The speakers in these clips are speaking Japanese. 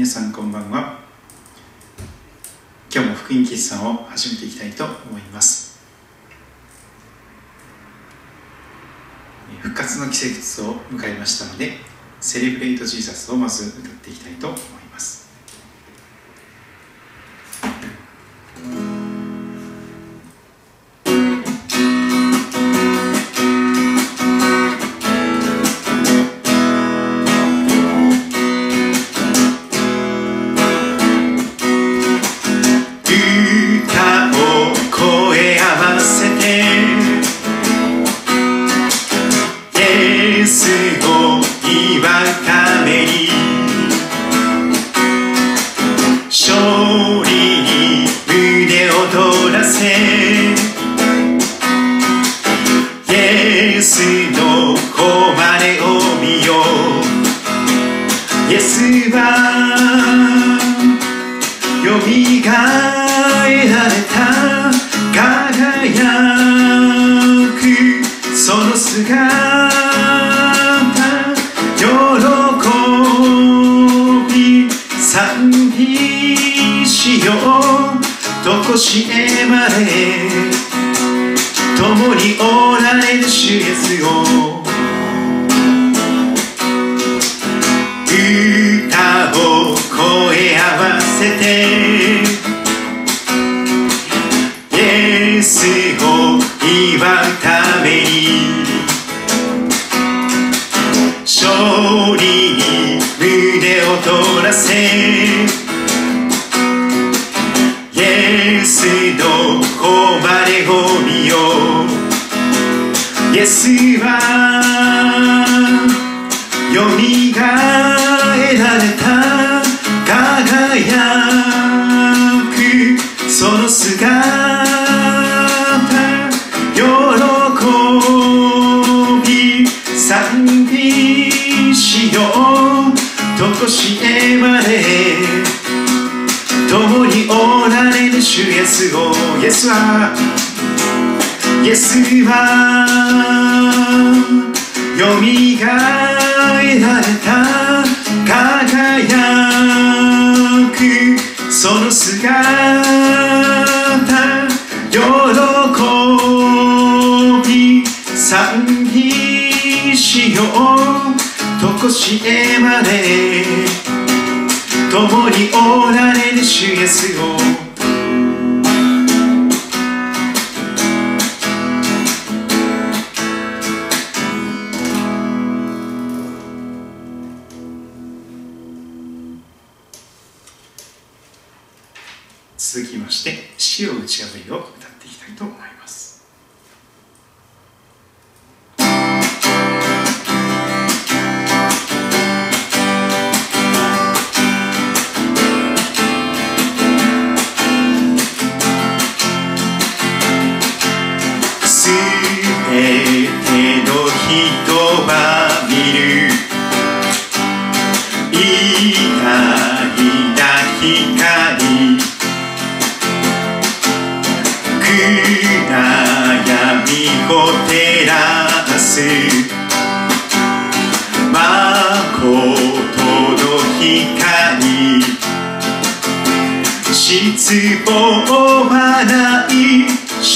皆さんこんばんは。今日も福音喫茶を始めていきたいと思います。復活の季節を迎えましたのでセレブレイトジーザスをまず歌っていきたいと思います。イエスはよみがえられた輝くその姿喜び賛美しよう。とこしえまで共におられる主イエスをイエスはイエスはよみがえられた輝くその姿喜び賛美しよう。とこしえまで共におられる主イエスを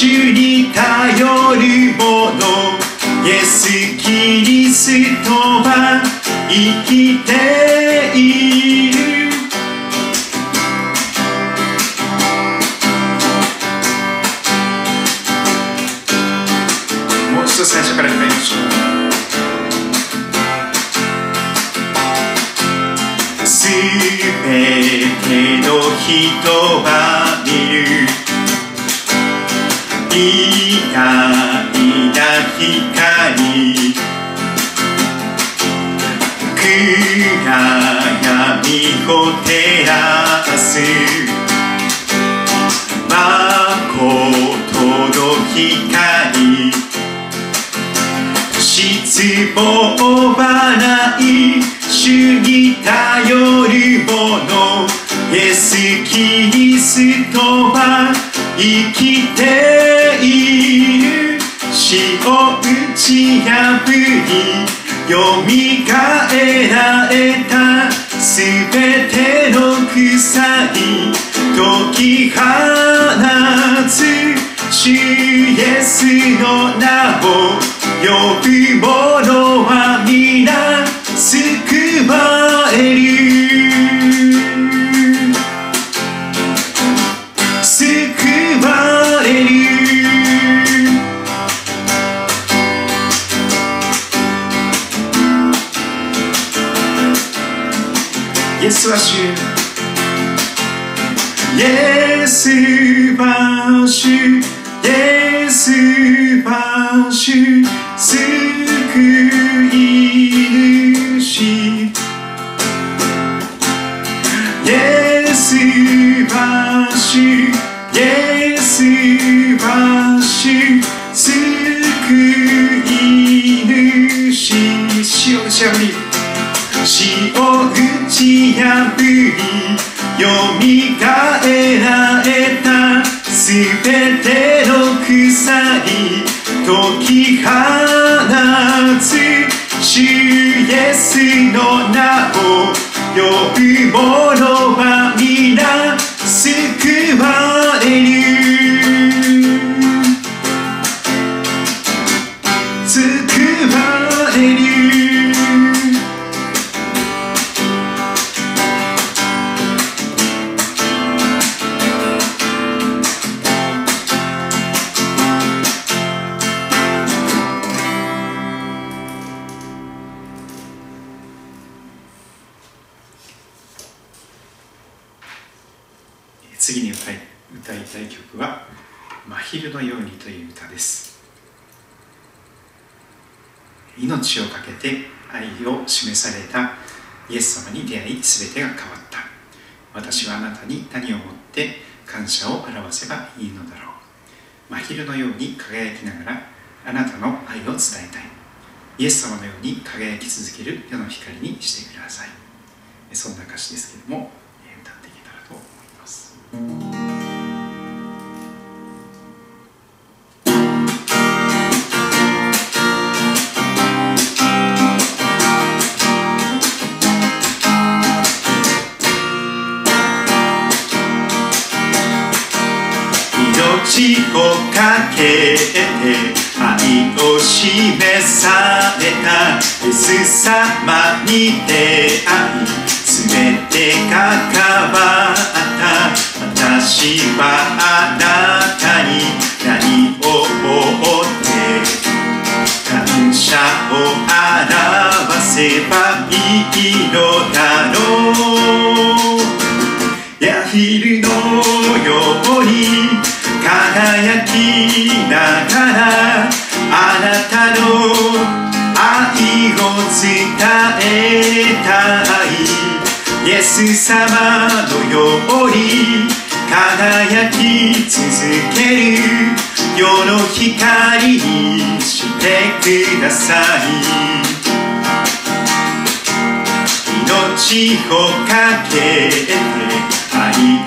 主に頼る者イエス・キリストは生きていいのヤヒルのように輝きながらあなたの愛を伝えたいイエス様のように輝き続ける世の光にしてください。命をかけて愛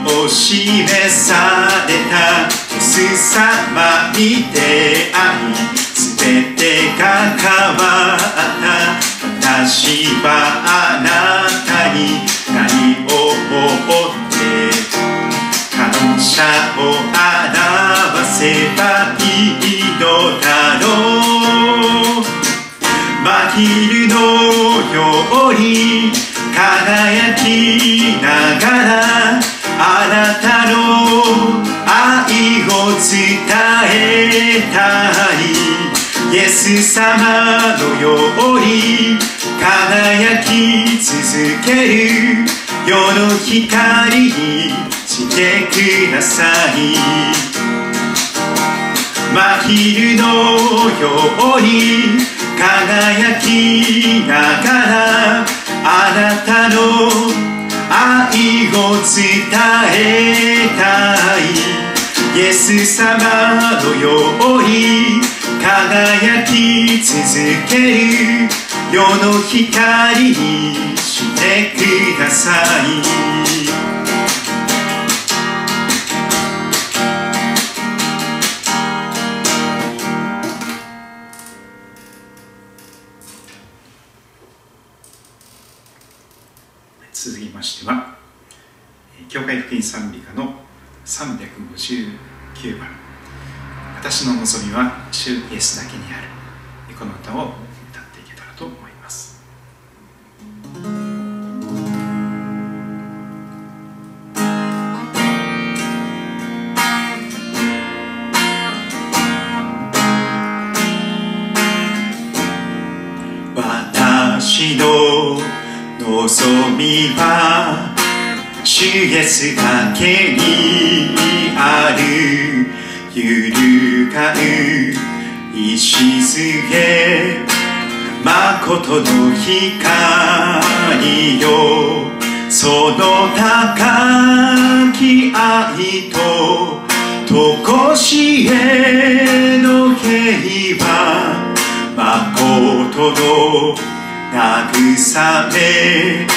を示されたイエス様に出会い全てが変わった私はあなたに何を思って感謝を表せばいいのだろう真昼のように輝きながらあなたの愛を伝えたい。イエス様のように輝き続ける世の光にしてください。真昼のように輝きながらあなたの愛を伝えたい。イエス様のように輝き続ける。世の光にしてください。教会福音賛美歌の359番「私の望みは主イエスだけにある」この歌を歌っていけたらと思います。私の望みは主イエスだけにある揺るがぬ礎誠の光よその高き愛ととこしえの平和誠の慰め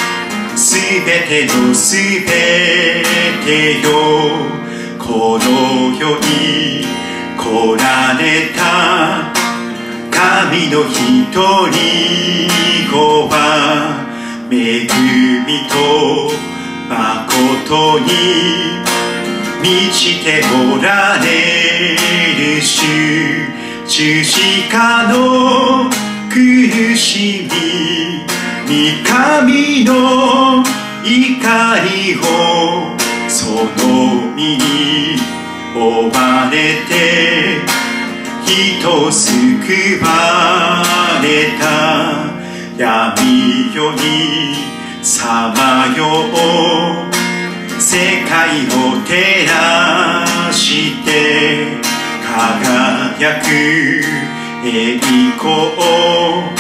すべてのすべてよ。この世に来られた。神の一人子は恵みと誠に満ちておられる主。十字架の苦しみ。神の怒りをその身に追われて人救われた闇よりさまよう世界を照らして輝く栄光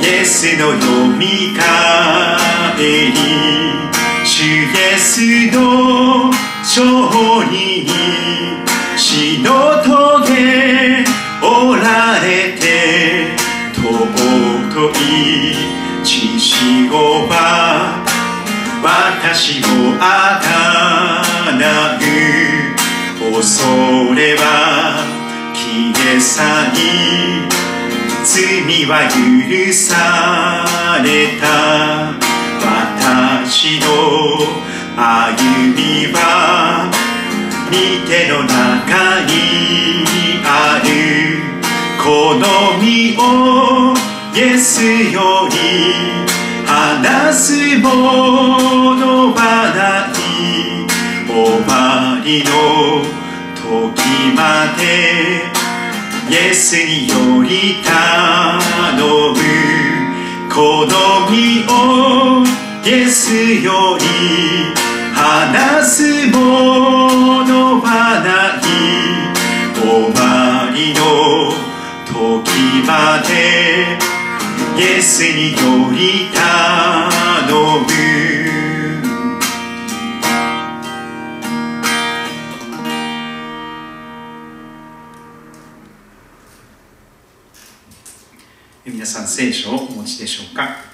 イエスのよみかえり主イエスの勝利に死の棘おられて尊い血潮は私をあがなう恐れは消え去り罪は許された私の歩みは見ての中にあるこの身をイエスより離すものはない終わりの時までイエスにより頼むこの身をイエスより離すものはない。終わりの時までイエスにより頼むさん聖書をお持ちでしょうか？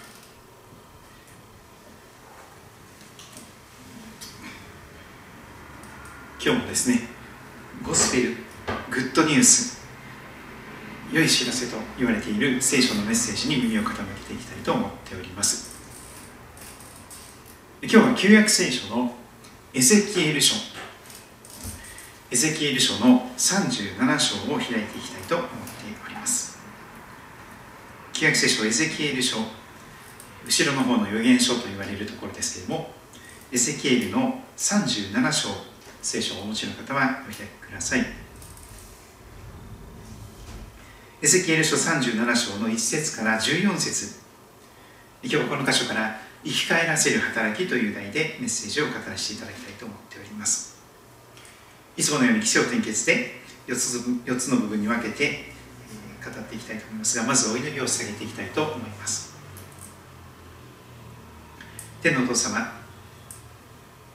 今日もですねゴスペルグッドニュース良い知らせと言われている聖書のメッセージに耳を傾けていきたいと思っております。今日は旧約聖書のエゼキエル書。エゼキエル書の37章を開いていきたいと思っております。旧約聖書エゼキエル書後ろの方の預言書と言われるところですけれどもエゼキエルの37章聖書をお持ちの方はお開きください。エゼキエル書37章の1節から14節。今日はこの箇所から生き返らせる働きという題でメッセージを語らせていただきたいと思っております。いつものように起承転結で4つ ,4 つの部分に分けて語っていきたいと思いますがまずお祈りを捧げていきたいと思います。天のお父様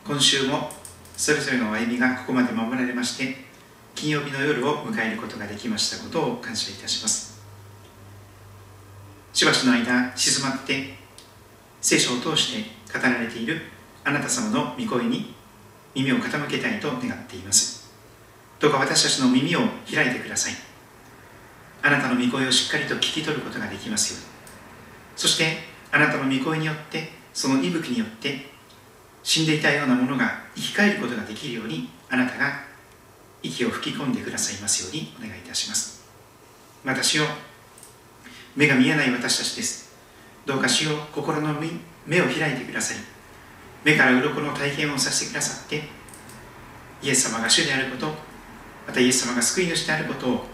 今週もそれぞれの歩みがここまで守られまして金曜日の夜を迎えることができましたことを感謝いたします。しばしの間静まって聖書を通して語られているあなた様の御声に耳を傾けたいと願っています。どうか私たちの耳を開いてください。あなたの御声をしっかりと聞き取ることができますように。そしてあなたの御声によってその息吹によって死んでいたようなものが生き返ることができるようにあなたが息を吹き込んでくださいますようにお願いいたします。私を目が見えない私たちです。どうか主を心の目を開いてください。目から鱗の体験をさせてくださってイエス様が主であることまたイエス様が救い主であることを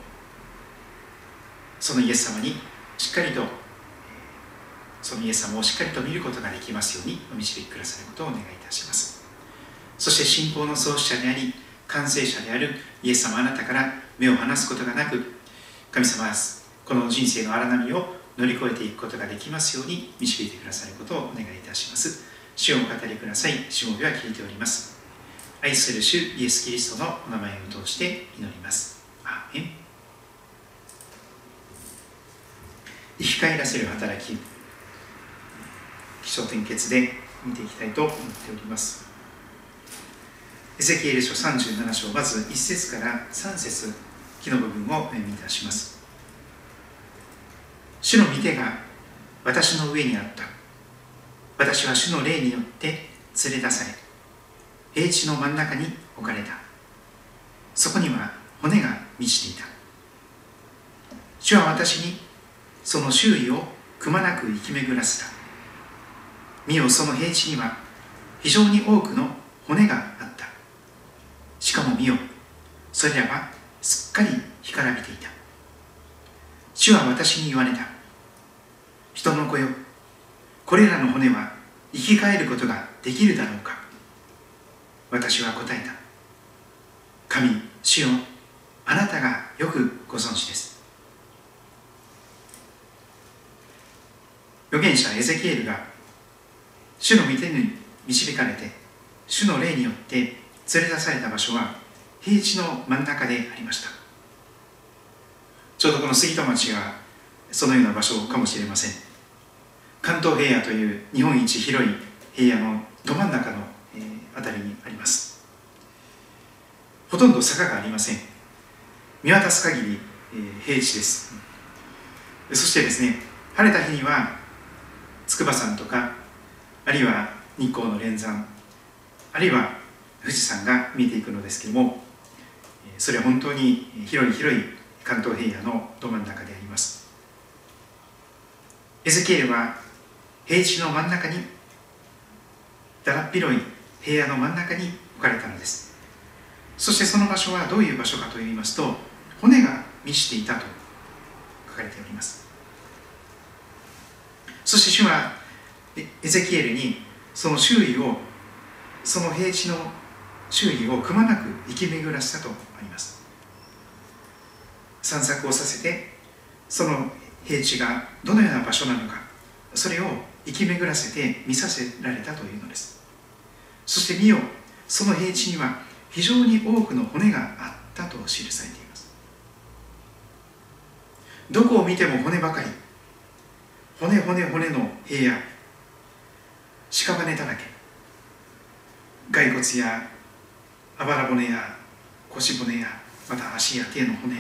そのイエス様にしっかりとそのイエス様をしっかりと見ることができますようにお導きくださることをお願いいたします。そして信仰の創始者であり完成者であるイエス様あなたから目を離すことがなく神様はこの人生の荒波を乗り越えていくことができますように導いてくださることをお願いいたします。主をお語りください。主もでは聞いております。愛する主イエス・キリストのお名前を通して祈ります。アーメン。生き返らせる働き気象点結で見ていきたいと思っております。エゼキエル書37章まず1節から3節木の部分を読み出します。主の御手が私の上にあった。私は主の霊によって連れ出され平地の真ん中に置かれた。そこには骨が満ちていた。主は私にその周囲をくまなく生き巡らせた。見よその平地には非常に多くの骨があった。しかも見よそれらはすっかり干からびていた。主は私に言われた。人の子よこれらの骨は生き返ることができるだろうか。私は答えた。神主よあなたがよくご存知です。預言者エゼキエルが主の御手に導かれて主の霊によって連れ出された場所は平地の真ん中でありました。ちょうどこの杉戸町がそのような場所かもしれません。関東平野という日本一広い平野のど真ん中の、辺りにあります。ほとんど坂がありません。見渡す限り、平地です。そしてですね晴れた日には筑波山とかあるいは日光の連山あるいは富士山が見えていくのですけどもそれは本当に広い広い関東平野のど真ん中であります。エゼキエルは平地の真ん中にだらっ広い平野の真ん中に置かれたのです。そしてその場所はどういう場所かといいますと骨が満ちていたと書かれております。そして主はエゼキエルにその周囲をその平地の周囲をくまなく生き巡らせたとあります。散策をさせてその平地がどのような場所なのかそれを生き巡らせて見させられたというのです。そして見よその平地には非常に多くの骨があったと記されています。どこを見ても骨ばかり。骨骨骨の平野屍だらけ。骸骨やあばら骨や腰骨やまた足や手の骨。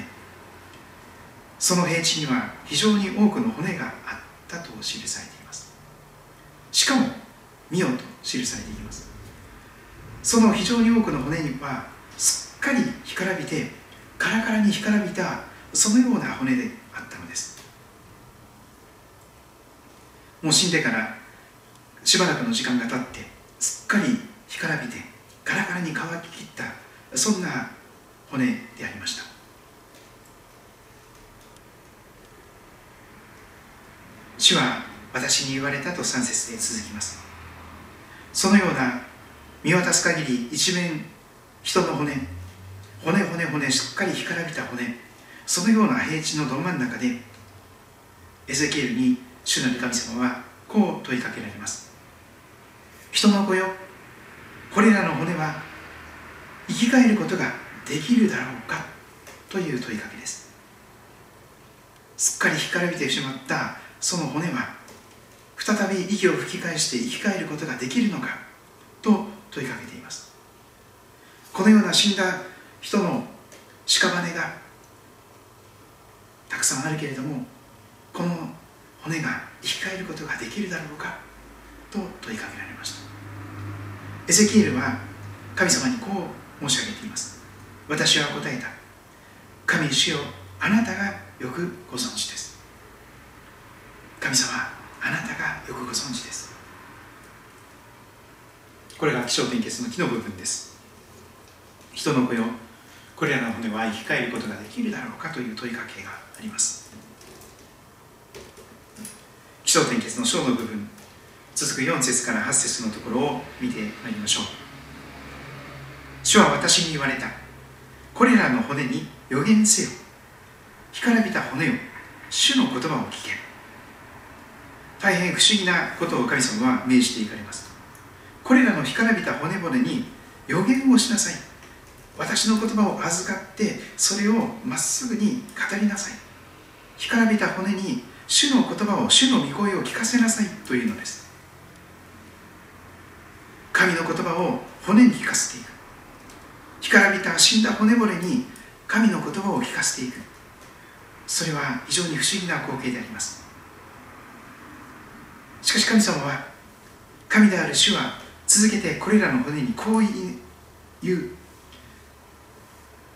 その平地には非常に多くの骨があったと記されています。しかも見よと記されています。その非常に多くの骨にはすっかり干からびてカラカラに干からびたそのような骨であったのです。もう死んでからしばらくの時間が経ってすっかり干からびてカラカラに乾ききったそんな骨でありました。主は私に言われたと3節で続きます。そのような見渡す限り一面人の骨骨骨骨しっかり干からびた骨そのような平地のど真ん中でエゼキエルに主なる神様はこう問いかけられます。人の子よこれらの骨は生き返ることができるだろうかという問いかけです。すっかり干からびてしまったその骨は再び息を吹き返して生き返ることができるのかと問いかけています。このような死んだ人の屍がたくさんあるけれどもこの骨が生き返ることができるだろうかと問いかけられました。エゼキエルは神様にこう申し上げています。私は答えた。神主よあなたがよくご存知です。神様あなたがよくご存知です。これが気象点結の木の部分です。人の子よこれらの骨は生き返ることができるだろうかという問いかけがあります。気象点結の章の部分。続く4節から8節のところを見てまいりましょう。主は私に言われた。これらの骨に予言せよ。干からびた骨よ。主の言葉を聞け。大変不思議なことを神様は命じていかれますこれらの干からびた骨々に予言をしなさい。私の言葉を預かってそれをまっすぐに語りなさい。干からびた骨に主の言葉を主の御声を聞かせなさいというのです。神の言葉を骨に聞かせていく。干からびた死んだ骨々に神の言葉を聞かせていく。それは非常に不思議な光景であります。しかし神様は神である主は続けてこれらの骨にこう言う。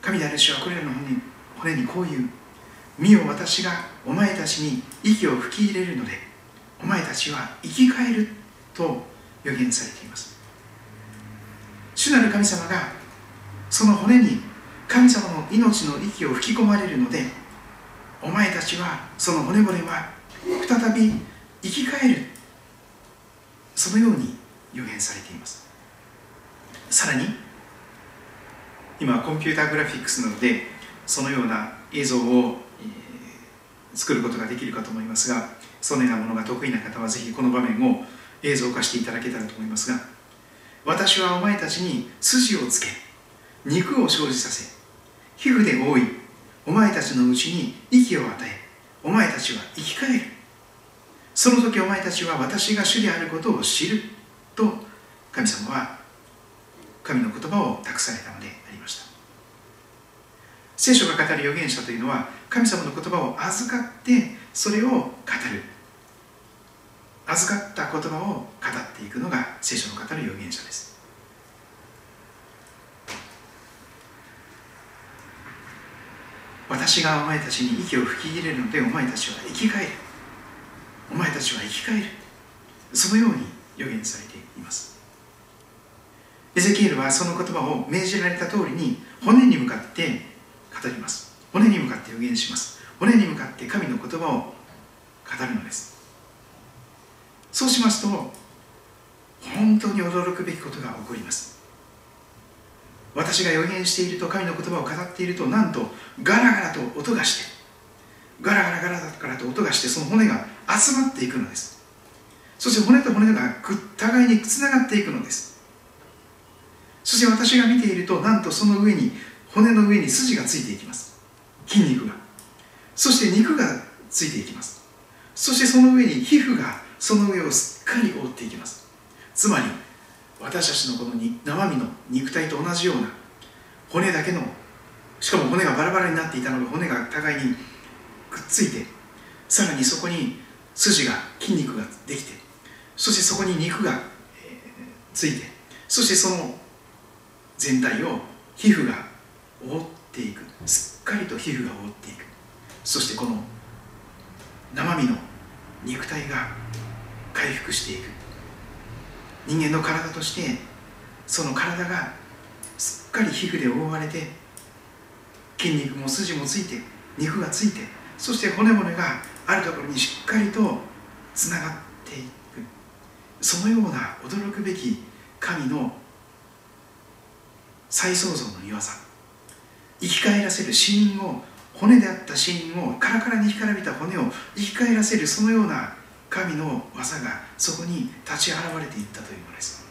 神である主はこれらの骨に骨にこう言う。見よ私がお前たちに息を吹き入れるのでお前たちは生き返ると予言されています。主なる神様がその骨に神様の命の息を吹き込まれるのでお前たちはその骨々は再び生き返る。そのように予言されています。さらに今コンピューターグラフィックスなどでそのような映像を、えー、作ることができるかと思いますがそのようなものが得意な方はぜひこの場面を映像化していただけたらと思いますが私はお前たちに筋をつけ肉を生じさせ皮膚で覆いお前たちのうちに息を与えお前たちは生き返る。その時お前たちは私が主であることを知ると神様は神の言葉を託されたのでありました。聖書が語る預言者というのは神様の言葉を預かってそれを語る。預かった言葉を語っていくのが聖書の語る預言者です。私がお前たちに息を吹き入れるのでお前たちは生き返る。お前たちは生き返る。そのように予言されています。エゼキエルはその言葉を命じられた通りに骨に向かって語ります。骨に向かって予言します。骨に向かって神の言葉を語るのです。そうしますと本当に驚くべきことが起こります。私が予言していると神の言葉を語っているとなんとガラガラと音がしてガラガラガラガラと音がしてその骨が集まっていくのです。そして骨と骨が互いにつながっていくのです。そして私が見ているとなんとその上に骨の上に筋がついていきます。筋肉がそして肉がついていきます。そしてその上に皮膚がその上をすっかり覆っていきます。つまり私たちのこの生身の肉体と同じような骨だけのしかも骨がバラバラになっていたのが骨が互いにくっついてさらにそこに筋が筋肉ができてそしてそこに肉が、えー、ついてそしてその全体を皮膚が覆っていく。すっかりと皮膚が覆っていく。そしてこの生身の肉体が回復していく。人間の体としてその体がすっかり皮膚で覆われて筋肉も筋もついて肉がついてそして骨々があるところにしっかりとつながっていく。そのような驚くべき神の再創造の岩さ。生き返らせる死因を骨であった死因をカラカラに干からびた骨を生き返らせるそのような神の技がそこに立ち現れていったというのです。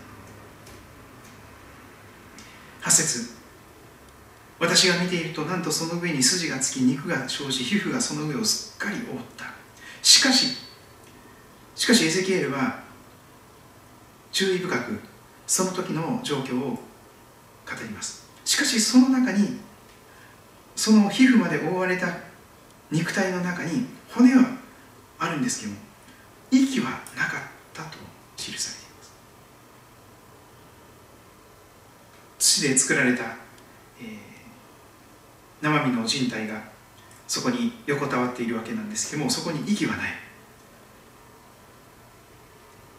8節。私が見ているとなんとその上に筋がつき肉が生じ皮膚がその上をすっかり覆った。しかししかしエゼキエルは注意深くその時の状況を語ります。しかしその中にその皮膚まで覆われた肉体の中に骨はあるんですけども息はなかったと記されています。土で作られた、えー、生身の人体がそこに横たわっているわけなんですけどもそこに息はない。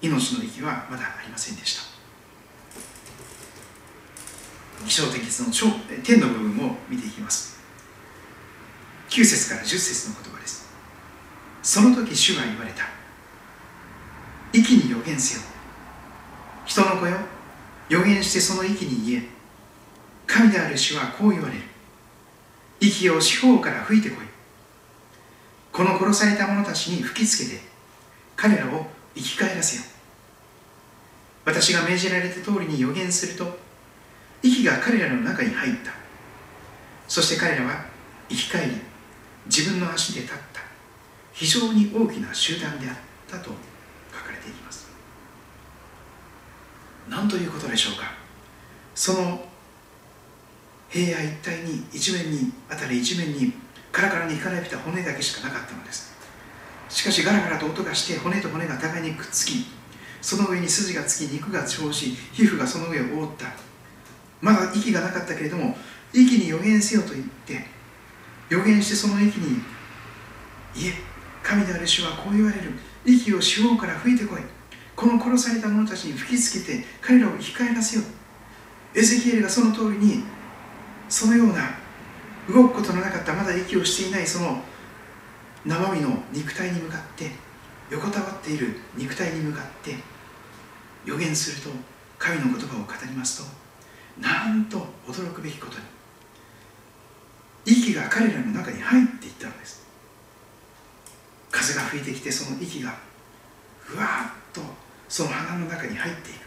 命の息はまだありませんでした。気象天気の超天の部分を見ていきます。9節から10節の言葉です。その時主は言われた。息に予言せよ。人の子よ。予言してその息に言え。神である主はこう言われる。息を四方から吹いてこい。この殺された者たちに吹きつけて。彼らを生き返らせよ。私が命じられた通りに予言すると。息が彼らの中に入った。そして彼らは生き返り自分の足で立った。非常に大きな集団であったと書かれています。何ということでしょうか。その平野一帯に一面に辺り一面にカラカラに干からびた骨だけしかなかったのです。しかしガラガラと音がして骨と骨が互いにくっつきその上に筋がつき肉が生じ皮膚がその上を覆った。まだ息がなかったけれども息に予言せよと言って予言してその息にいえ神である主はこう言われる。息を四方から吹いてこい。この殺された者たちに吹きつけて彼らを生き返らせよ。エゼキエルがその通りにそのような動くことのなかったまだ息をしていないその生身の肉体に向かって横たわっている肉体に向かって予言すると神の言葉を語りますとなんと驚くべきことに。息が彼らの中に入っていったのです。風が吹いてきてその息がふわっとその鼻の中に入っていく。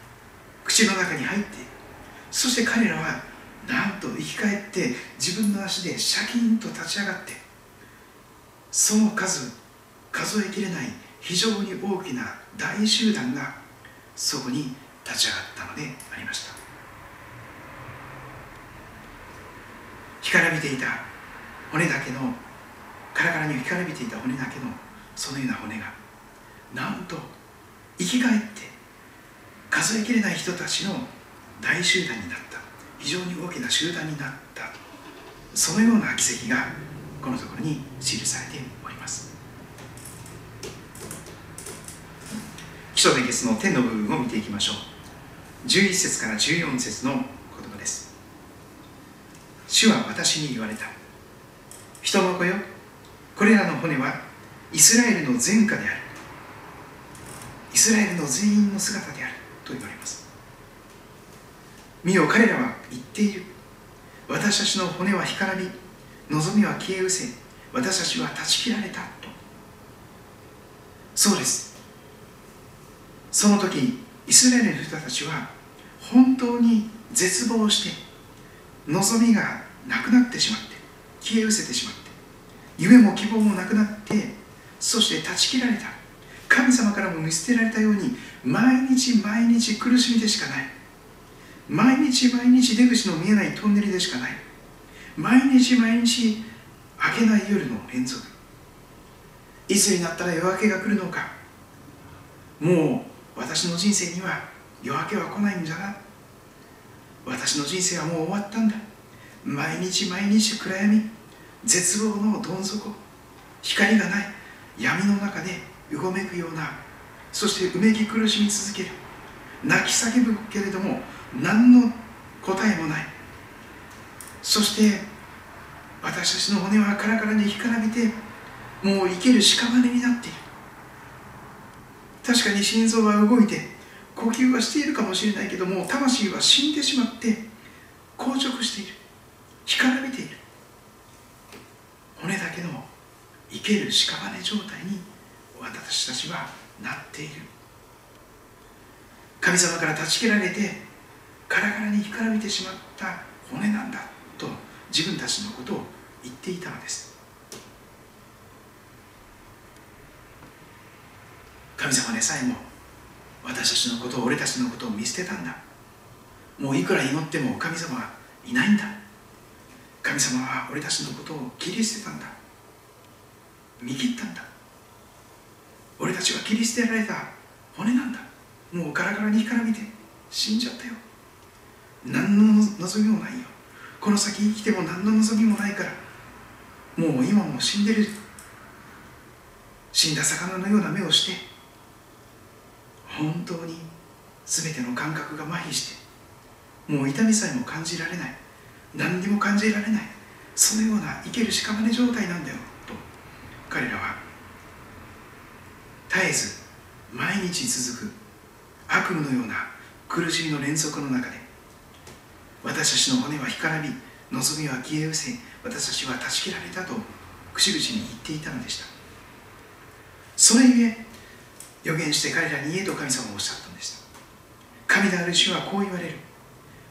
口の中に入っていく。そして彼らはなんと生き返って自分の足でシャキンと立ち上がってその数数えきれない非常に大きな大集団がそこに立ち上がったのでありました干からびていた。骨だけのカラカラに干からびていた骨だけのそのような骨がなんと生き返って数えきれない人たちの大集団になった。非常に大きな集団になった。そのような奇跡がこのところに記されております。基礎伝説の天の部分を見ていきましょう。11節から14節の言葉です。主は私に言われた。人の子よ。これらの骨はイスラエルの前科である。イスラエルの全員の姿である。と言われます。見よ彼らは言っている。私たちの骨は干からび望みは消え失せ私たちは断ち切られた。と。そうです。その時イスラエルの人たちは本当に絶望して望みがなくなってしまって消え失せてしまって夢も希望もなくなってそして断ち切られた。神様からも見捨てられたように毎日毎日苦しみでしかない。毎日毎日出口の見えないトンネルでしかない。毎日毎日明けない夜の連続。いつになったら夜明けが来るのか。もう私の人生には夜明けは来ないんだな。私の人生はもう終わったんだ。毎日毎日暗闇絶望のどん底光がない闇の中でうごめくようなそしてうめき苦しみ続ける泣き叫ぶけれども何の答えもない。そして私たちの骨はカラカラに干からびてもう生ける屍になっている。確かに心臓は動いて呼吸はしているかもしれないけども魂は死んでしまって硬直している。干からびている。骨だけの生ける屍状態に私たちはなっている。神様から断ち切られてカラカラに干からびてしまった骨なんだと自分たちのことを言っていたのです。神様でさえも私たちのことを俺たちのことを見捨てたんだ。もういくら祈っても神様はいないんだ。神様は俺たちのことを切り捨てたんだ。見切ったんだ。俺たちは切り捨てられた。骨なんだ。もうガラガラにからびて死んじゃったよ。何の望みもないよ。この先生きても何の望みもないから。もう今も死んでる。死んだ魚のような目をして。本当に全ての感覚が麻痺して。もう痛みさえも感じられない。何にも感じられない。そのような生ける屍状態なんだよ。と彼らは絶えず毎日続く悪夢のような苦しみの連続の中で私たちの骨は干からび望みは消え失せ私たちは断ち切られたと口々に言っていたのでした。それゆえ予言して彼らに言えと神様はおっしゃったんでした。神である主はこう言われる。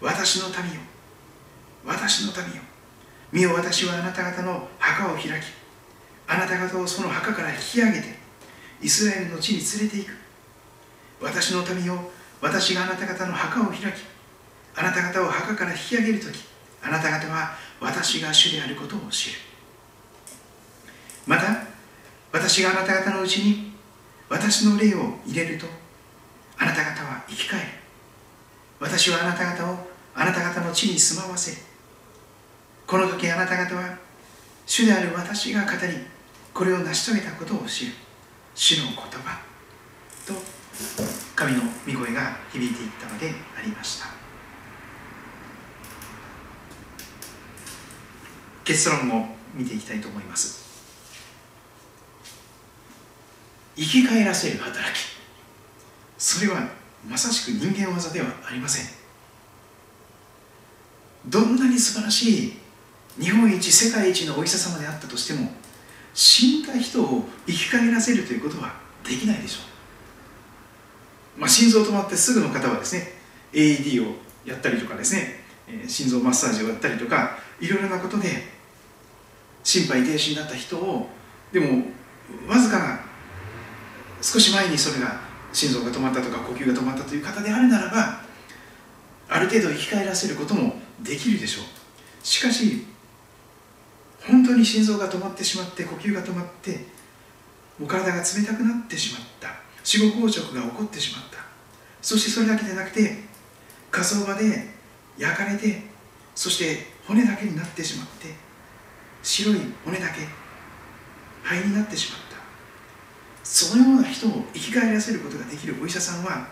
私の民よ私の民よ。見よ私はあなた方の墓を開きあなた方をその墓から引き上げてイスラエルの地に連れて行く。私の民よ私があなた方の墓を開きあなた方を墓から引き上げる時あなた方は私が主であることを知る。また私があなた方のうちに私の霊を入れるとあなた方は生き返る。私はあなた方をあなた方の地に住まわせこの時あなた方は主である私が語りこれを成し遂げたことを知る。主の言葉。と神の御声が響いていったのでありました。結論を見ていきたいと思います。生き返らせる働き。それはまさしく人間技ではありません。どんなに素晴らしい日本一世界一のお医者様であったとしても死んだ人を生き返らせるということはできないでしょう、まあ、心臓止まってすぐの方はですね AED をやったりとかですね、え、心臓マッサージをやったりとかいろいろなことで心肺停止になった人をでもわずかな少し前にそれが心臓が止まったとか呼吸が止まったという方であるならばある程度生き返らせることもできるでしょう。しかし本当に心臓が止まってしまって呼吸が止まってもう体が冷たくなってしまった。死後硬直が起こってしまった。そしてそれだけでなくて火葬場で焼かれてそして骨だけになってしまって白い骨だけ灰になってしまった。そのような人を生き返らせることができるお医者さんは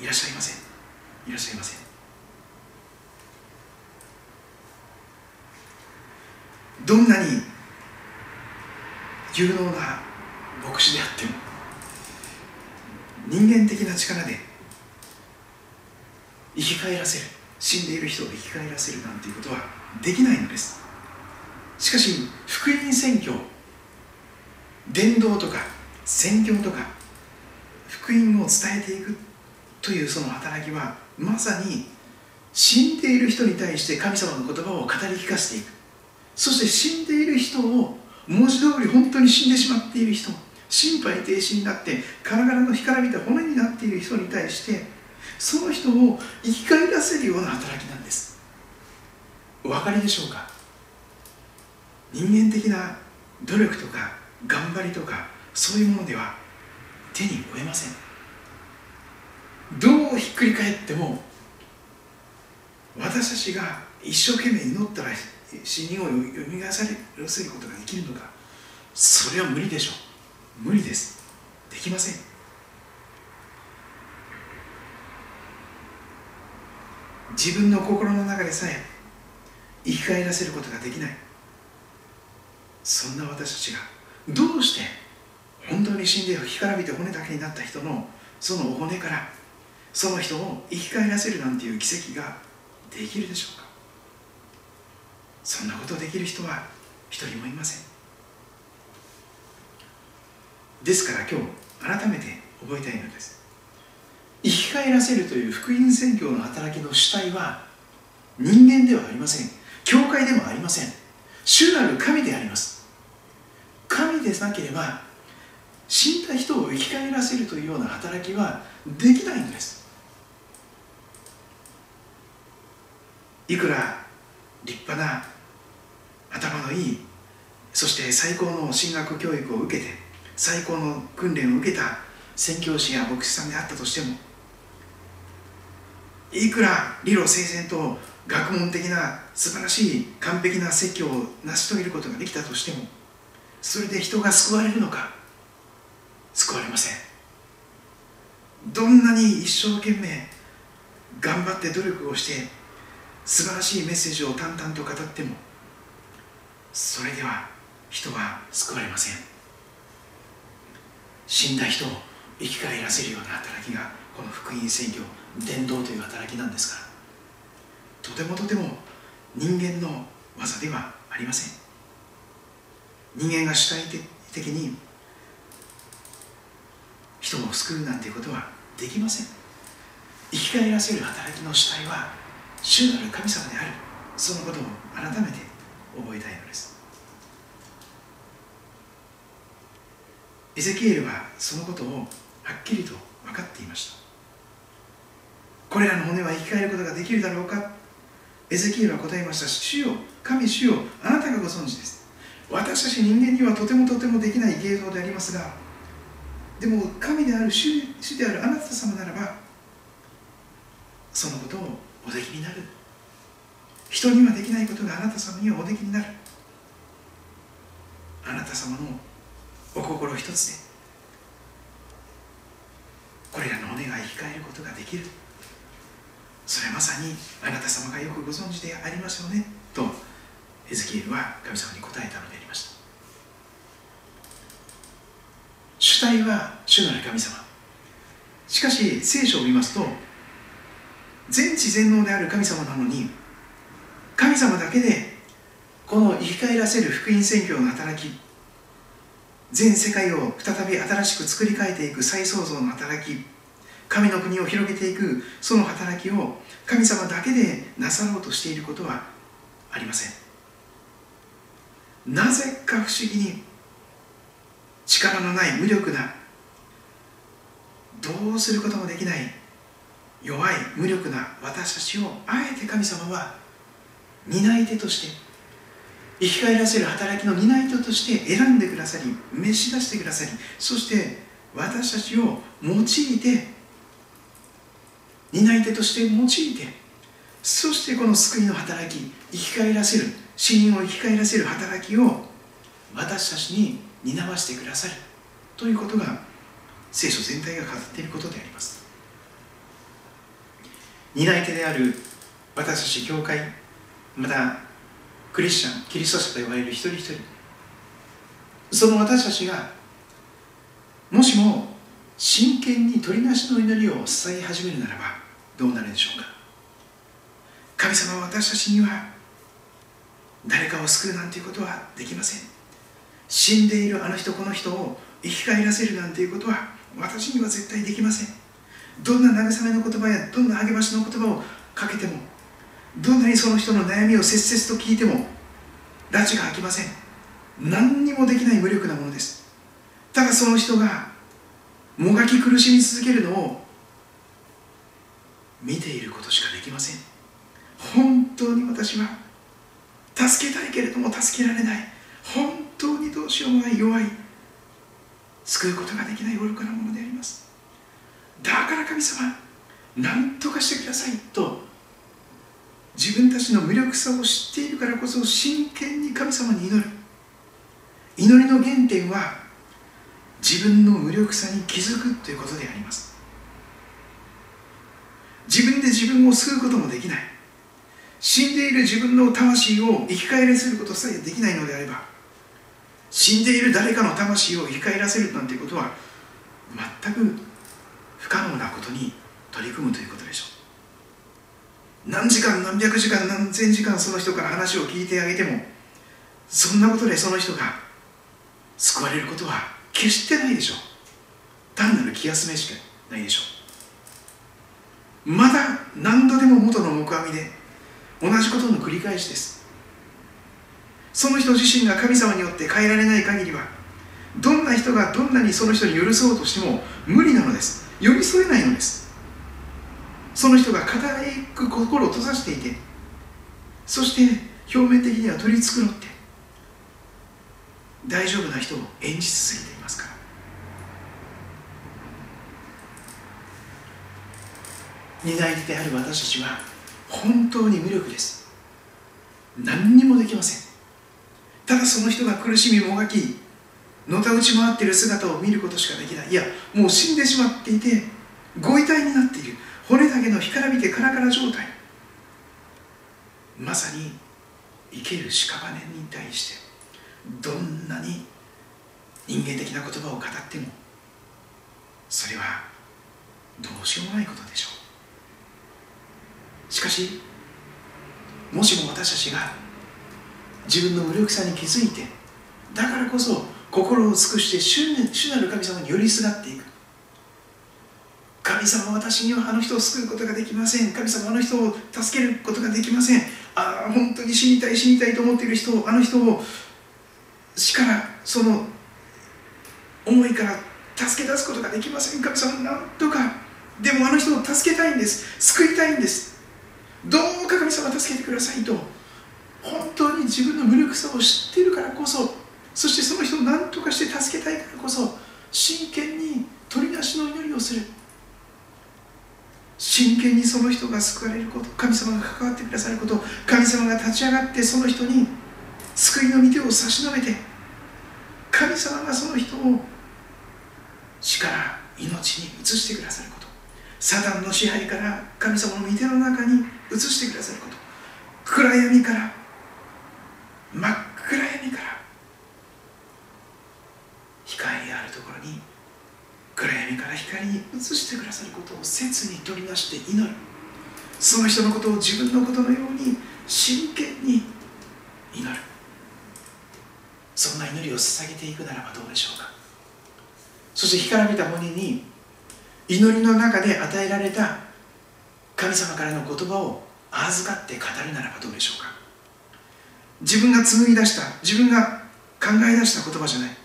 いらっしゃいません。いらっしゃいません。どんなに有能な牧師であっても人間的な力で生き返らせる死んでいる人を生き返らせるなんていうことはできないのです。しかし福音宣教伝道とか宣教とか福音を伝えていくというその働きはまさに死んでいる人に対して神様の言葉を語り聞かせていく。そして死んでいる人を文字通り本当に死んでしまっている人心肺停止になって体の干からびた骨になっている人に対してその人を生き返らせるような働きなんです。お分かりでしょうか？人間的な努力とか頑張りとかそういうものでは手に負えません。どうひっくり返っても私たちが一生懸命祈ったら死人をよみがえらせることができるのか。それは無理でしょう。無理です。できません。自分の心の中でさえ生き返らせることができない。そんな私たちがどうして本当に死んで干からびて骨だけになった人のそのお骨からその人を生き返らせるなんていう奇跡ができるでしょうか。そんなことできる人は一人もいません。ですから今日改めて覚えたいのです。生き返らせるという福音宣教の働きの主体は人間ではありません。教会でもありません。主なる神であります。神でなければ死んだ人を生き返らせるというような働きはできないんです。いくら立派な頭のいいそして最高の進学教育を受けて最高の訓練を受けた宣教師や牧師さんであったとしてもいくら理路整然と学問的な素晴らしい完璧な説教を成し遂げることができたとしてもそれで人が救われるのか救われません。どんなに一生懸命頑張って努力をして素晴らしいメッセージを淡々と語ってもそれでは人は救われません。死んだ人を生き返らせるような働きがこの福音宣教伝道という働きなんですから。とてもとても人間の技ではありません。人間が主体的に人を救うなんていうことはできません。生き返らせる働きの主体は主なる神様である。そのことを改めて覚えたいのです。エゼキエルはそのことをはっきりと分かっていました。これらの骨は生き返ることができるだろうか。エゼキエルは答えました。主よ神主よあなたがご存知です。私たち人間にはとてもとてもできない芸当でありますがでも神である主主であるあなた様ならばそのことをおできになる。人にはできないことがあなた様にはおできになる。あなた様のお心一つでこれらの骨が生き返ることができる。それはまさにあなた様がよくご存知でありますよねとエゼキエルは神様に答えたのでありました。主体は主なる神様。しかし聖書を見ますと全知全能である神様なのに神様だけでこの生き返らせる福音宣教の働き全世界を再び新しく作り変えていく再創造の働き神の国を広げていくその働きを神様だけでなさろうとしていることはありません。なぜか不思議に力のない無力などうすることもできない弱い無力な私たちをあえて神様は担い手として生き返らせる働きの担い手として選んでくださり召し出してくださりそして私たちを用いて担い手として用いてそしてこの救いの働き生き返らせる死人を生き返らせる働きを私たちに担わせてくださるということが聖書全体が語っていることであります。担い手である私たち教会またクリスチャンキリスト者と呼ばれる一人一人。その私たちがもしも真剣に取りなしの祈りを捧げ始めるならばどうなるでしょうか？神様は私たちには誰かを救うなんていうことはできません。死んでいるあの人この人を生き返らせるなんていうことは私には絶対できません。どんな慰めの言葉やどんな励ましの言葉をかけてもどんなにその人の悩みを切々と聞いても拉致が開きません。何にもできない無力なものです。ただその人がもがき苦しみ続けるのを見ていることしかできません。本当に私は助けたいけれども助けられない。本当にどうしようもない弱い救うことができない愚かなものであります。だから神様何とかしてくださいと自分たちの無力さを知っているからこそ真剣に神様に祈る。祈りの原点は自分の無力さに気づくということであります。自分で自分を救うこともできない。死んでいる自分の魂を生き返らせることさえできないのであれば死んでいる誰かの魂を生き返らせるなんていうことは全く不可能なことに取り組むということでしょう。何時間何百時間何千時間その人から話を聞いてあげてもそんなことでその人が救われることは決してないでしょう。単なる気休めしかないでしょう。まだ何度でも元の木阿弥で同じことの繰り返しです。その人自身が神様によって変えられない限りはどんな人がどんなにその人に寄り添おうとしても無理なのです。寄り添えないのです。その人が固く心を閉ざしていてそして表面的には取り繕って大丈夫な人を演じ続けていますから。担い手である私たちは本当に無力です。何にもできません。ただその人が苦しみもがきのたうち回っている姿を見ることしかできない。いやもう死んでしまっていてご遺体になっている。骨だけの干からびてカラカラ状態。まさに生ける屍に対してどんなに人間的な言葉を語ってもそれはどうしようもないことでしょう。しかしもしも私たちが自分の無力さに気づいてだからこそ心を尽くして主なる神様に寄りすがっていく。神様私にはあの人を救うことができません。神様あの人を助けることができません。ああ本当に死にたい死にたいと思っている人をあの人を死からその思いから助け出すことができません。神様なんとか。でもあの人を助けたいんです。救いたいんです。どうか神様助けてくださいと。本当に自分の無力さを知っているからこそ。そしてその人を何とかして助けたいからこそ。真剣に取りなしの祈りをする。真剣にその人が救われること神様が関わってくださること神様が立ち上がってその人に救いの御手を差し伸べて神様がその人を死から命に移してくださることサタンの支配から神様の御手の中に移してくださること暗闇から真っ暗闇から光あるところに暗闇から光に移してくださることを切に取りなして祈る。その人のことを自分のことのように真剣に祈る。そんな祈りを捧げていくならばどうでしょうか。そして干からびた骨に祈りの中で与えられた神様からの言葉を預かって語るならばどうでしょうか。自分が紡ぎ出した自分が考え出した言葉じゃない。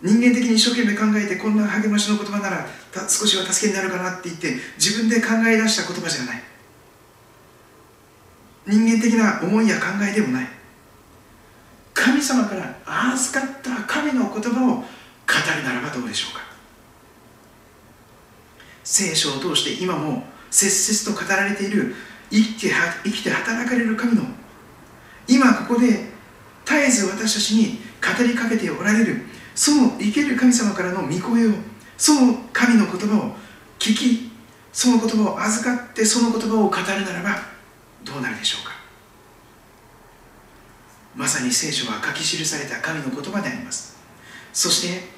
人間的に一生懸命考えてこんな励ましの言葉なら少しは助けになるかなって言って自分で考え出した言葉じゃない。人間的な思いや考えでもない。神様から預かった神の言葉を語るならばどうでしょうか。聖書を通して今も切々と語られている生きて生きて働かれる神の今ここで絶えず私たちに語りかけておられるその生ける神様からの御声をその神の言葉を聞きその言葉を預かってその言葉を語るならばどうなるでしょうか。まさに聖書は書き記された神の言葉であります。そして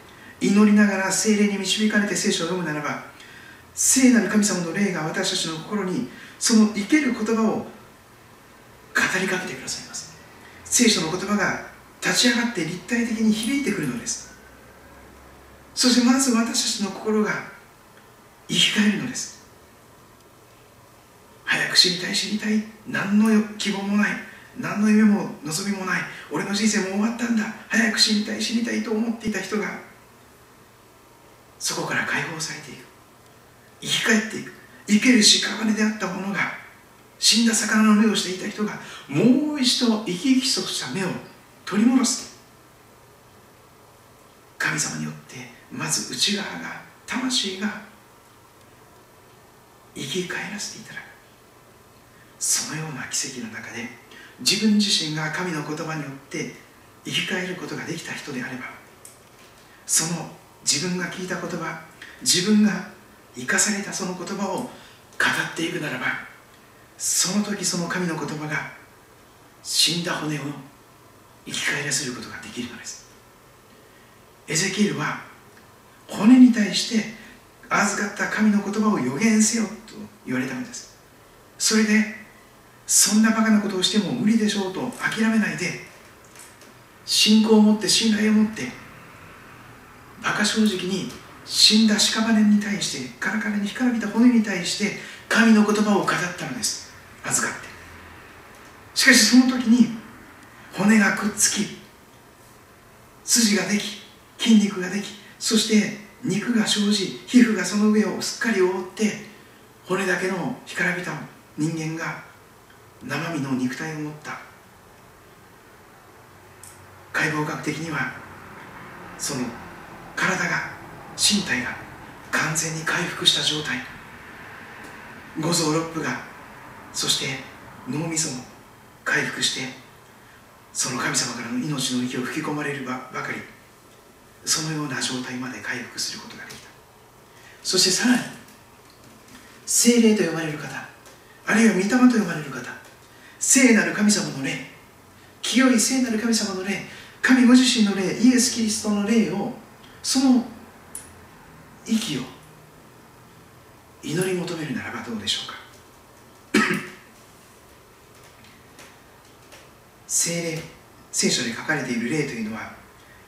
祈りながら精霊に導かれて聖書を読むならば聖なる神様の霊が私たちの心にその生ける言葉を語りかけてくださいます。聖書の言葉が立ち上がって立体的に響いてくるのです。そしてまず私たちの心が生き返るのです。早く死にたい死にたい。何の希望もない。何の夢も望みもない。俺の人生も終わったんだ。早く死にたい死にたいと思っていた人がそこから解放されていく。生き返っていく。生ける屍であったものが死んだ魚の目をしていた人がもう一度生き生きとした目を取り戻す。神様によってまず内側が魂が生き返らせていただく。そのような奇跡の中で自分自身が神の言葉によって生き返ることができた人であればその自分が聞いた言葉自分が生かされたその言葉を語っていくならばその時その神の言葉が死んだ骨を生き返らせることができるのです。エゼキエルは骨に対して預かった神の言葉を予言せよと言われたのです。それでそんなバカなことをしても無理でしょうと諦めないで信仰を持って信頼を持ってバカ正直に死んだ屍に対してカラカラに干からびた骨に対して神の言葉を語ったのです。預かって。しかしその時に骨がくっつき筋ができ筋肉ができそして肉が生じ皮膚がその上をすっかり覆って骨だけの干からびた人間が生身の肉体を持った。解剖学的にはその体が身体が完全に回復した状態五臓六腑がそして脳みそも回復してその神様からの命の息を吹き込まれるばばかり。そのような状態まで回復することができた。そしてさらに精霊と呼ばれる方あるいは御霊と呼ばれる方聖なる神様の霊清い聖なる神様の霊神ご自身の霊イエス・キリストの霊をその息を祈り求めるならばどうでしょうか。聖霊聖書で書かれている霊というのは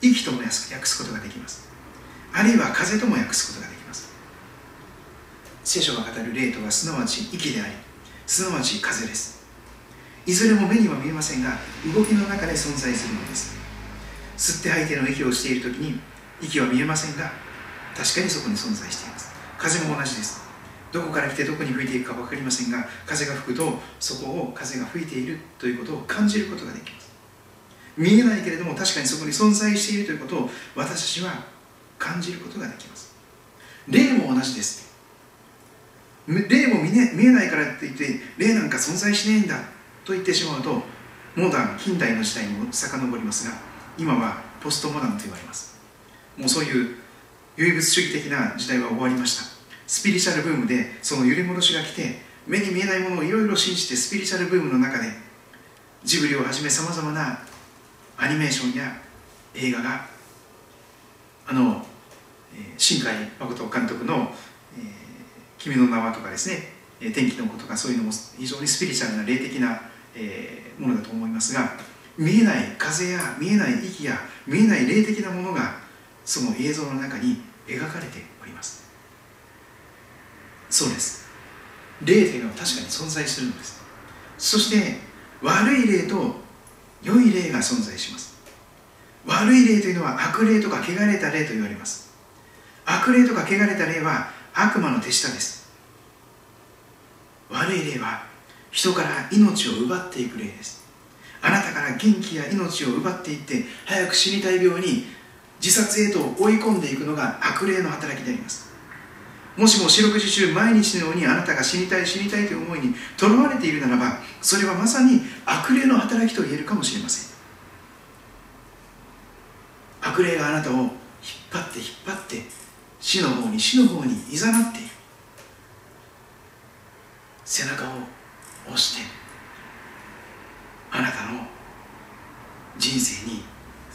息とも訳すことができます。あるいは風とも訳すことができます。聖書が語る霊とはすなわち息でありすなわち風です。いずれも目には見えませんが動きの中で存在するのです。吸って吐いての息をしている時に息は見えませんが確かにそこに存在しています。風も同じです。どこから来てどこに吹いていくか分かりませんが風が吹くとそこを風が吹いているということを感じることができます。見えないけれども確かにそこに存在しているということを私たちは感じることができます。霊も同じです。霊も見,、ね、見えないからって言って霊なんか存在しないんだ。と言ってしまうとモダン近代の時代にも遡りますが今はポストモダンと言われます。もうそういう唯物主義的な時代は終わりました。スピリチュアルブームでその揺り戻しが来て目に見えないものをいろいろ信じてスピリチュアルブームの中でジブリをはじめさまざまなアニメーションや映画があの、新海誠監督の、えー「君の名は」とかですね「天気の子」とかそういうのも非常にスピリチュアルな霊的な、えー、ものだと思いますが見えない風や見えない息や見えない霊的なものがその映像の中に描かれております。そうです。霊というのは確かに存在するのです。そして悪い霊と良い霊が存在します。悪い霊というのは悪霊とか汚れた霊と言われます。悪霊とか汚れた霊は悪魔の手下です。悪い霊は人から命を奪っていく霊です。あなたから元気や命を奪っていって早く死にたい病に自殺へと追い込んでいくのが悪霊の働きであります。もしも四六時中毎日のようにあなたが死にたい死にたいという思いにとらわれているならばそれはまさに悪霊の働きと言えるかもしれません。悪霊があなたを引っ張って引っ張って死の方に死の方にいざなっている。背中を押してあなたの人生に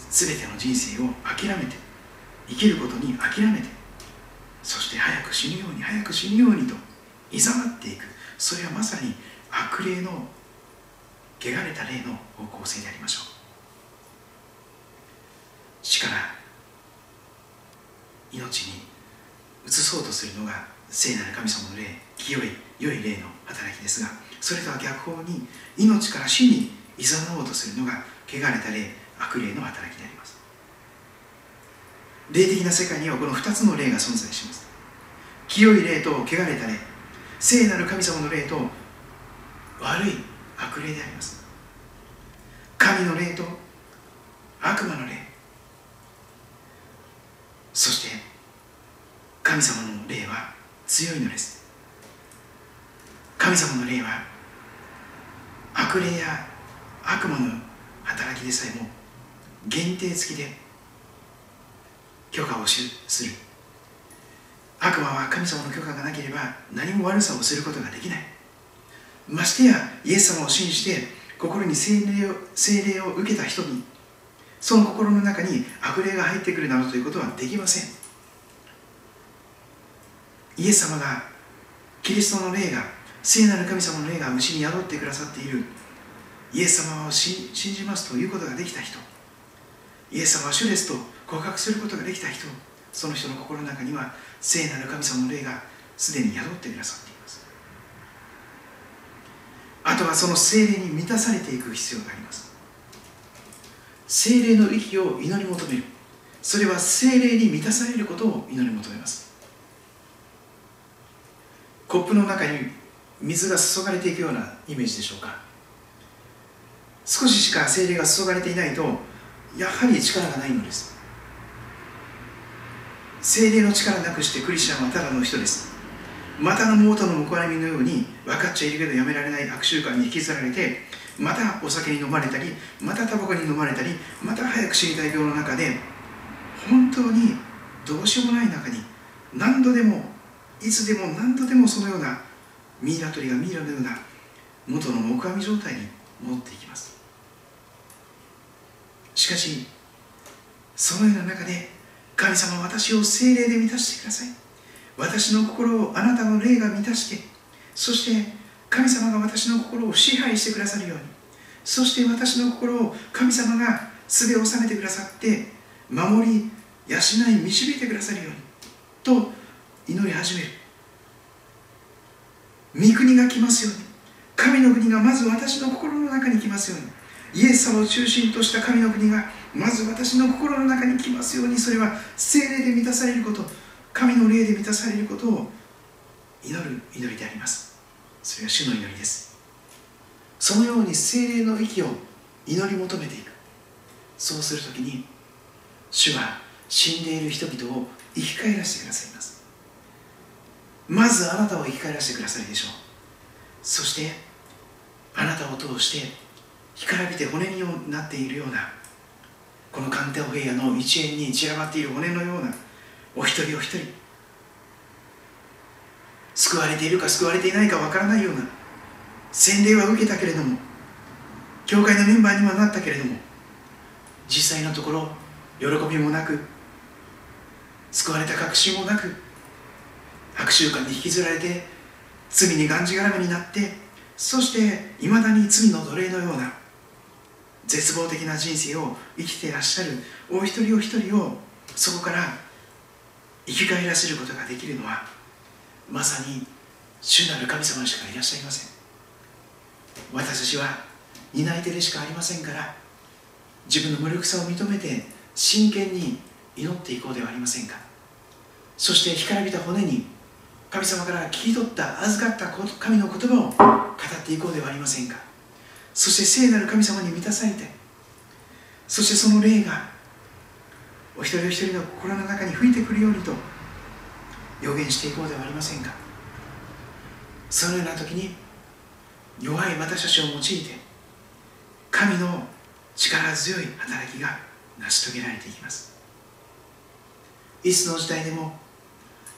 全ての人生を諦めて生きることに諦めてそして早く死ぬように早く死ぬようにといざなっていく。それはまさに悪霊の汚れた霊の方向性でありましょう。死から命に移そうとするのが聖なる神様の霊清い良い霊の働きですがそれとは逆方に命から死にいざなおうとするのが汚れた霊悪霊の働きであります。霊的な世界にはこの2つの霊が存在します。清い霊と汚れた霊。聖なる神様の霊と悪い悪霊であります。神の霊と悪魔の霊。そして神様の霊は強いのです。神様の霊は悪霊や悪魔の働きでさえも限定付きで許可をする。悪魔は神様の許可がなければ何も悪さをすることができない。ましてやイエス様を信じて心に聖霊を聖霊を受けた人にその心の中に悪霊が入ってくるなどということはできません。イエス様がキリストの霊が聖なる神様の霊が虫に宿ってくださっている。イエス様を信じますということができた人。イエス様は主ですと告白することができた人その人の心の中には聖なる神様の霊がすでに宿ってくださっています。あとはその聖霊に満たされていく必要があります。聖霊の息を祈り求める。それは聖霊に満たされることを祈り求めます。コップの中に水が注がれていくようなイメージでしょうか。少ししか精霊が注がれていないとやはり力がないのです。精霊の力なくしてクリスチャンはただの人です。またの元の報われみのように分かっちゃいるけどやめられない悪習慣に引きずられてまたお酒に飲まれたりまたタバコに飲まれたりまた早く死にたい病の中で本当にどうしようもない中に何度でもいつでも何度でもそのようなミイラ取りがミイラのような元の木阿弥状態に戻っていきます。しかしそのような中で神様私を精霊で満たしてください。私の心をあなたの霊が満たしてそして神様が私の心を支配してくださるようにそして私の心を神様がすべを収めてくださって守り養い導いてくださるようにと祈り始める。御国が来ますように神の国がまず私の心の中に来ますようにイエス様を中心とした神の国がまず私の心の中に来ますようにそれは精霊で満たされること神の霊で満たされることを祈る祈りであります。それは主の祈りです。そのように精霊の息を祈り求めていく。そうするときに主は死んでいる人々を生き返らせてくださいます。まずあなたを生き返らせてくださるでしょう。そしてあなたを通して干からびて骨になっているようなこの鑑定お部屋の一円に散らばっている骨のようなお一人お一人救われているか救われていないかわからないような洗礼は受けたけれども教会のメンバーにはなったけれども実際のところ喜びもなく救われた確信もなく悪習慣に引きずられて罪にがんじがらめになってそしていまだに罪の奴隷のような絶望的な人生を生きていらっしゃるお一人お一人をそこから生き返らせることができるのはまさに主なる神様しかいらっしゃいません。私たちは担い手でしかありませんから自分の無力さを認めて真剣に祈っていこうではありませんか。そして干からびた骨に神様から聞き取った預かった神の言葉を語っていこうではありませんか。そして聖なる神様に満たされてそしてその霊がお一人お一人の心の中に吹いてくるようにと予言していこうではありませんか。そのような時に弱い私たちを用いて神の力強い働きが成し遂げられていきます。いつの時代でも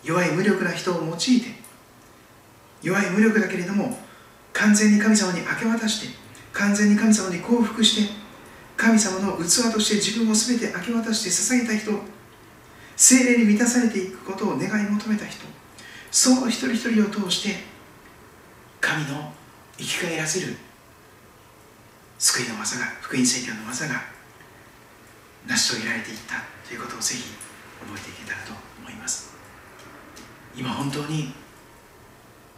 弱い無力な人を用いて弱い無力だけれども完全に神様に明け渡して完全に神様に降伏して神様の器として自分を全て明け渡して捧げた人精霊に満たされていくことを願い求めた人その一人一人を通して神の生き返らせる救いの技が福音宣教の技が成し遂げられていったということをぜひ覚えていけたらと思います。今本当に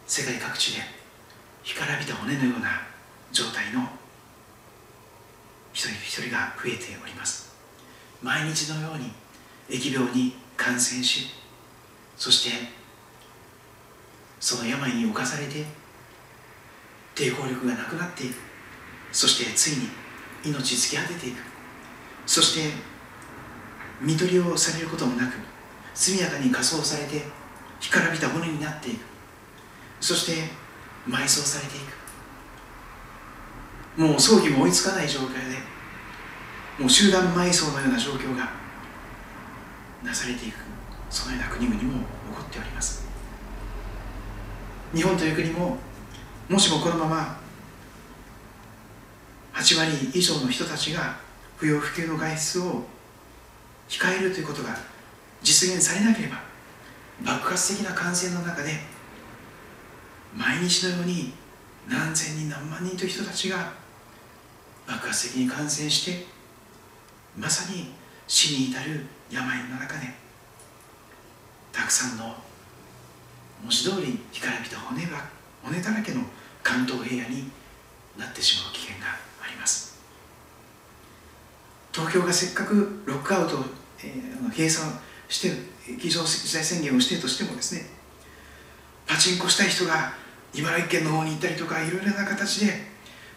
世界各地で干からびた骨のような状態の一人一人が増えております。毎日のように疫病に感染しそしてその病に侵されて抵抗力がなくなっていく。そしてついに命突き果てていく。そして見取りをされることもなく速やかに火葬されて干からびた骨になっていく。そして埋葬されていく。もう葬儀も追いつかない状態でもう集団埋葬のような状況がなされていくそのような国々も起こっております。日本という国ももしもこのまま8割以上の人たちが不要不急の外出を控えるということが実現されなければ爆発的な感染の中で毎日のように何千人何万人という人たちが爆発的に感染してまさに死に至る病の中でたくさんの文字通り干からびた骨が骨だらけの関東平野になってしまう危険があります。東京がせっかくロックアウト、えー、閉鎖して非常事態宣言をしてとしてもですねパチンコしたい人が茨城県の方に行ったりとかいろいろな形で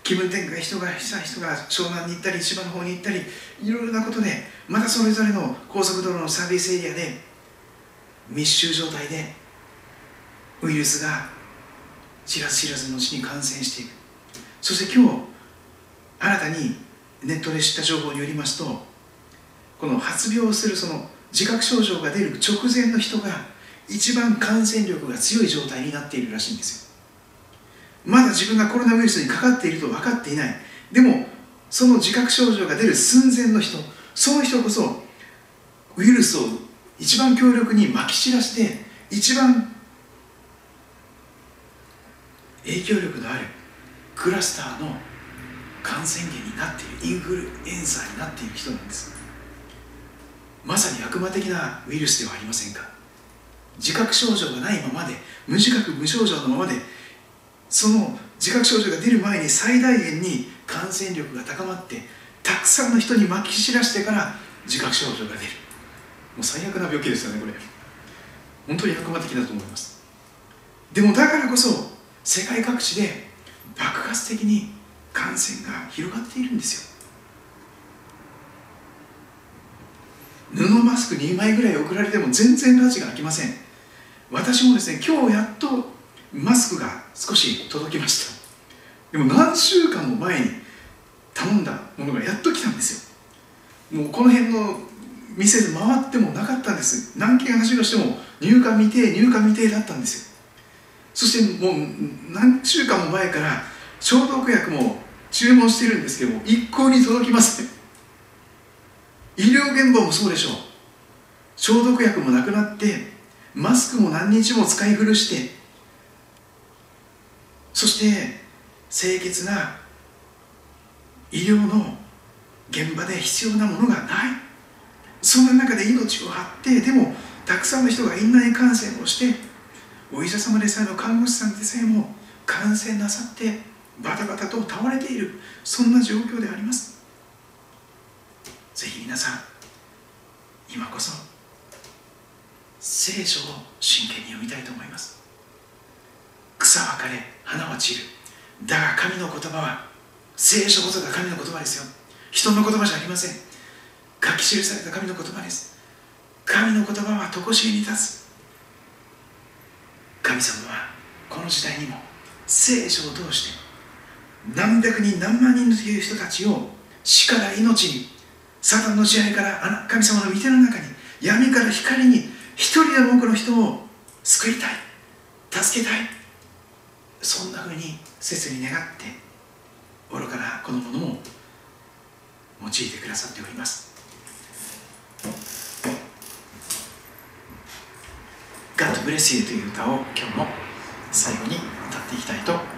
気分転換人がした人が湘南に行ったり千葉の方に行ったりいろいろなことでまたそれぞれの高速道路のサービスエリアで密集状態でウイルスが知らず知らずのうちに感染していく。そして今日新たにネットで知った情報によりますとこの発病するその自覚症状が出る直前の人が一番感染力が強い状態になっているらしいんですよ。まだ自分がコロナウイルスにかかっていると分かっていない。でもその自覚症状が出る寸前の人その人こそウイルスを一番強力にまき散らして一番影響力のあるクラスターの感染源になっているインフルエンザになっている人なんです。まさに悪魔的なウイルスではありませんか。自覚症状がないままで無自覚無症状のままでその自覚症状が出る前に最大限に感染力が高まってたくさんの人にまき散らしてから自覚症状が出る。もう最悪な病気ですよねこれ。本当に悪魔的だと思います。でもだからこそ世界各地で爆発的に感染が広がっているんですよ。布マスク2枚ぐらい送られても全然ラジが開きません。私もですね今日やっとマスクが少し届きました。でも何週間も前に頼んだものがやっと来たんですよ。もうこの辺の店で回ってもなかったんです。何件話をしても入荷未定入荷未定だったんですよ。そしてもう何週間も前から消毒薬も注文してるんですけども一向に届きません。医療現場もそうでしょう。消毒薬もなくなってマスクも何日も使い古してそして清潔な医療の現場で必要なものがない。そんな中で命を張ってでもたくさんの人が院内感染をしてお医者様でさえも看護師さんでさえも感染なさってバタバタと倒れている。そんな状況であります。ぜひ皆さん今こそ聖書を真剣に読みたいと思います。草は枯れ花は散る。だが神の言葉は聖書こそが神の言葉ですよ。人の言葉じゃありません。書き記された神の言葉です。神の言葉は常しえに立つ。神様はこの時代にも聖書を通して何百人何万人という人たちを死から命にサタンの支配から神様の御手の中に闇から光に一人でも多くの人を救いたい。助けたい。そんなふうに切に願って愚かなこのものを用いてくださっております「God Bless You」という歌を今日も最後に歌っていきたいと思います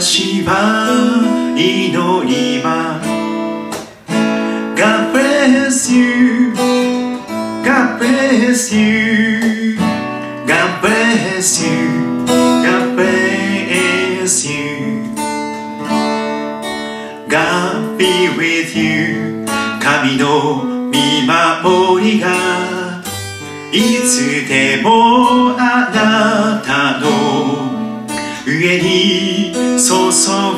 私は祈ります God bless you God bless you God bless you God bless you God be with you 神の見守りがいつでもあなたの上に注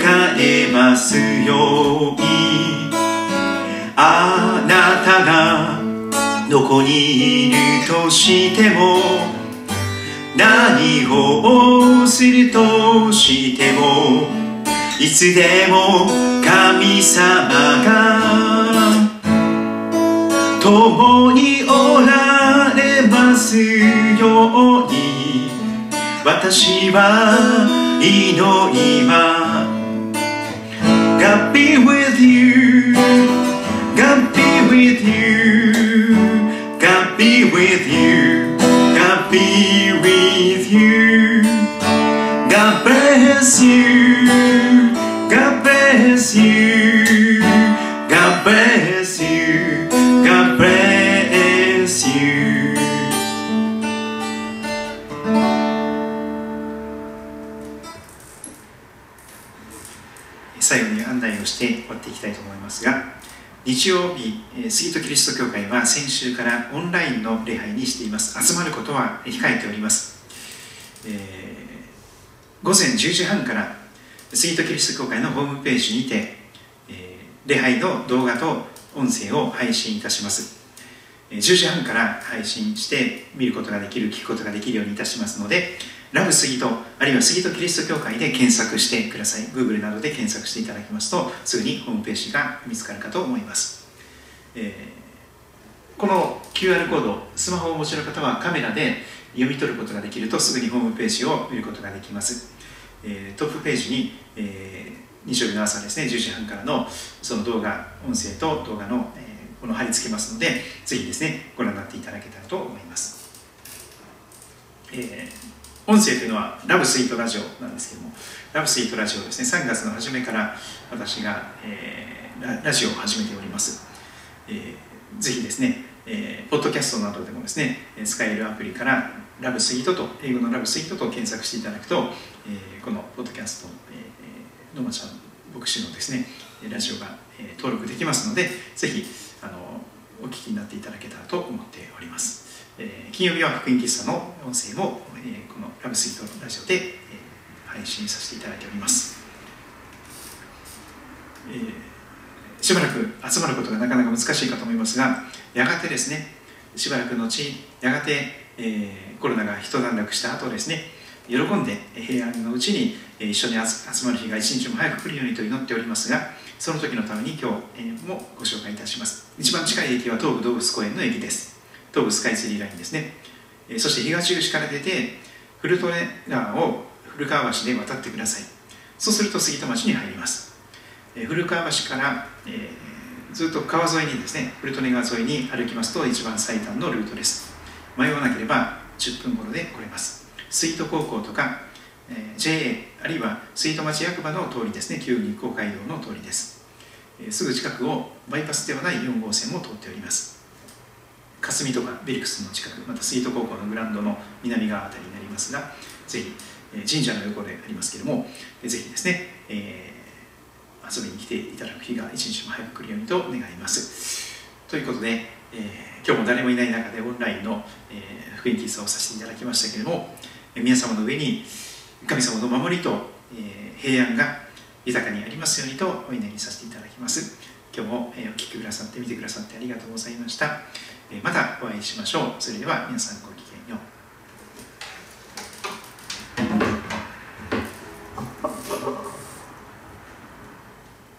がれますようにあなたがどこにいるとしても何をするとしてもいつでも神様が共におられますように私は Inoima. God be with you. God be with you. God be with you. God be with you. God bless you. God bless you. God bless して終わっていきたいと思いますが日曜日、え杉戸キリスト教会は先週からオンラインの礼拝にしています。集まることは控えております、えー午前10時半から杉戸キリスト教会のホームページにて、えー礼拝の動画と音声を配信いたします。10時半から配信して見ることができる聞くことができるようにいたしますのでラブ杉戸あるいは杉戸キリスト教会で検索してください。Google などで検索していただきますとすぐにホームページが見つかるかと思います、えーこの QR コードスマホをお持ちの方はカメラで読み取ることができるとすぐにホームページを見ることができます、えートップページに、えー日曜日の朝ですね10時半からのその動画音声と動画の、えーこの貼り付けますのでぜひですねご覧になっていただけたらと思います、えー音声というのはラブスイートラジオなんですけどもラブスイートラジオですね。3月の初めから私が、えーラジオを始めております、えーぜひですね、えーポッドキャストなどでもですね使えるアプリからラブスイートと英語のラブスイートと検索していただくと、えーこのポッドキャスト、えー、野間ちゃん牧師のですねラジオが、えー登録できますのでぜひあのお聞きになっていただけたらと思っております、えー金曜日は福音喫茶の音声も、えーこのラブスイートのラジオで、えー配信させていただいております、えーしばらく集まることがなかなか難しいかと思いますがやがてですねしばらく後やがて、えーコロナが一段落した後ですね喜んで平安のうちにえ一緒に集まる日が一日も早く来るようにと祈っておりますがその時のために今日、えもご紹介いたします。一番近い駅は東武動物公園の駅です。東武スカイツリーラインですね、えーそして東口から出て古利根川を古川橋で渡ってください。そうすると杉戸町に入ります。えー古川橋から、えーずっと川沿いにですね古利根川沿いに歩きますと一番最短のルートです。迷わなければ10分頃で来れます。水戸高校とか、えー JA あるいは水戸町役場の通りですね旧日光街道の通りです、えーすぐ近くをバイパスではない4号線も通っております。霞とかビリクスの近くまた水戸高校のグラウンドの南側あたりになりますがぜひ、え神社の横でありますけれどもぜひですね、えー遊びに来ていただく日が一日も早く来るようにと願います。ということで、えー今日も誰もいない中でオンラインの、えー福音喫茶をさせていただきましたけれども、皆様の上に神様の守りと、えー平安が豊かにありますようにとお祈りさせていただきます。今日も、えーお聞きくださって見てくださってありがとうございました。またお会いしましょう。それでは皆さんごきげんよう。